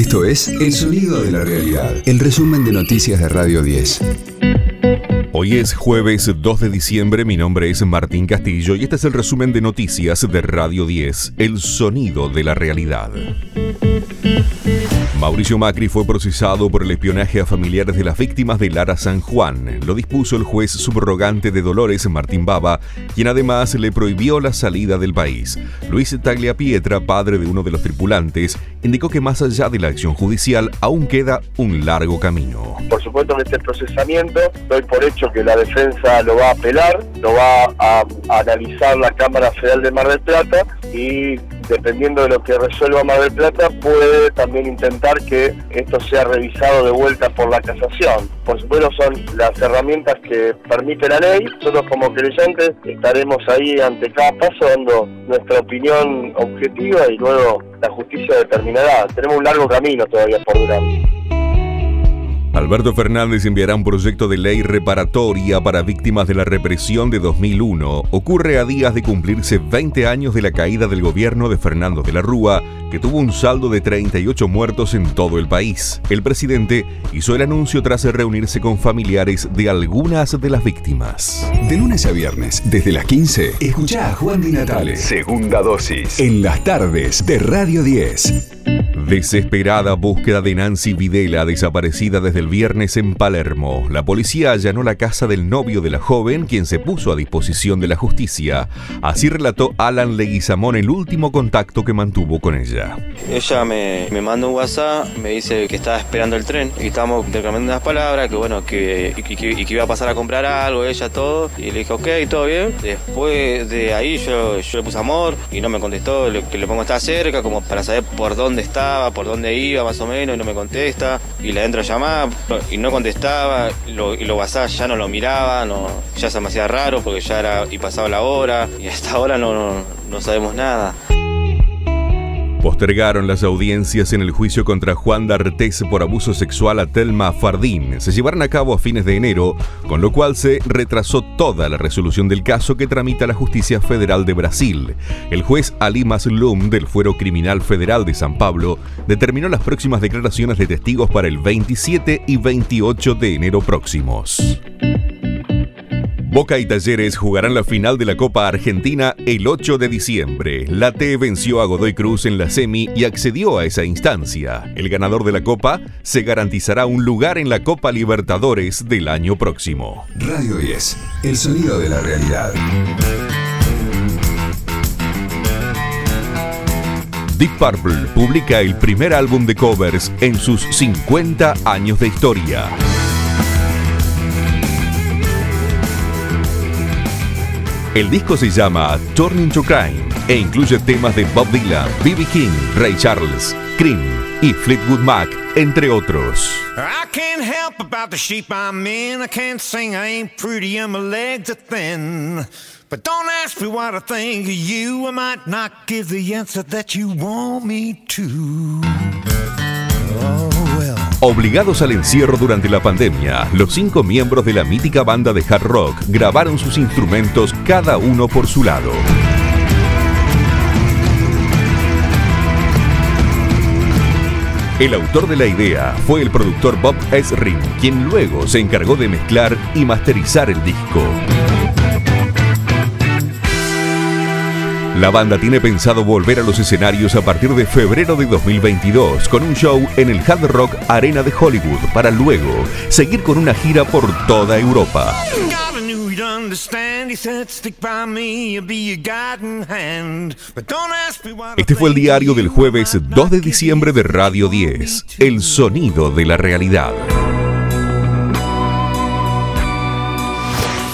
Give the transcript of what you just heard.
Esto es El Sonido de la Realidad, el resumen de noticias de Radio 10. Hoy es jueves 2 de diciembre, mi nombre es Martín Castillo y este es el resumen de noticias de Radio 10, El Sonido de la Realidad. Mauricio Macri fue procesado por el espionaje a familiares de las víctimas de Lara San Juan. Lo dispuso el juez subrogante de Dolores, Martín Baba, quien además le prohibió la salida del país. Luis Tagliapietra, padre de uno de los tripulantes, indicó que más allá de la acción judicial aún queda un largo camino. Por supuesto en este procesamiento doy por hecho que la defensa lo va a apelar, lo va a, a analizar la Cámara Federal de Mar del Plata y dependiendo de lo que resuelva Mar Plata, puede también intentar que esto sea revisado de vuelta por la casación. Por supuesto son las herramientas que permite la ley. Nosotros como creyentes estaremos ahí ante cada paso dando nuestra opinión objetiva y luego la justicia determinará. Tenemos un largo camino todavía por delante. Alberto Fernández enviará un proyecto de ley reparatoria para víctimas de la represión de 2001. Ocurre a días de cumplirse 20 años de la caída del gobierno de Fernando de la Rúa, que tuvo un saldo de 38 muertos en todo el país. El presidente hizo el anuncio tras reunirse con familiares de algunas de las víctimas. De lunes a viernes, desde las 15, escucha a Juan Di Natale. Segunda dosis. En las tardes de Radio 10. Desesperada búsqueda de Nancy Videla, desaparecida desde el viernes en Palermo. La policía allanó la casa del novio de la joven, quien se puso a disposición de la justicia. Así relató Alan Leguizamón el último contacto que mantuvo con ella. Ella me, me manda un WhatsApp, me dice que estaba esperando el tren y estábamos intercambiando unas palabras, que bueno, que, y, que, iba a pasar a comprar algo, ella todo. Y le dije, ok, todo bien. Después de ahí yo, yo le puse amor y no me contestó, le, que le pongo estar cerca, como para saber por dónde por dónde iba más o menos, y no me contesta. Y la entro a llamar y no contestaba, lo, y lo WhatsApp ya no lo miraba, no, ya se me raro porque ya era y pasaba la hora, y hasta ahora no, no sabemos nada. Postergaron las audiencias en el juicio contra Juan D'Artés por abuso sexual a Telma Fardín. Se llevaron a cabo a fines de enero, con lo cual se retrasó toda la resolución del caso que tramita la Justicia Federal de Brasil. El juez Ali Maslum del Fuero Criminal Federal de San Pablo determinó las próximas declaraciones de testigos para el 27 y 28 de enero próximos. Boca y Talleres jugarán la final de la Copa Argentina el 8 de diciembre. La T venció a Godoy Cruz en la semi y accedió a esa instancia. El ganador de la Copa se garantizará un lugar en la Copa Libertadores del año próximo. Radio 10, el sonido de la realidad. Deep Purple publica el primer álbum de covers en sus 50 años de historia. El disco se llama Turning to Crime e incluye temas de Bob Dylan, B.B. King, Ray Charles, Cream y Fleetwood Mac, entre otros. I can't help about the shape I'm in. I can't sing, I ain't pretty, and my legs are thin. But don't ask me what I think of you. I might not give the answer that you want me to. Obligados al encierro durante la pandemia, los cinco miembros de la mítica banda de hard rock grabaron sus instrumentos cada uno por su lado. El autor de la idea fue el productor Bob Esrin, quien luego se encargó de mezclar y masterizar el disco. La banda tiene pensado volver a los escenarios a partir de febrero de 2022 con un show en el Hard Rock Arena de Hollywood para luego seguir con una gira por toda Europa. Este fue el diario del jueves 2 de diciembre de Radio 10, El Sonido de la Realidad.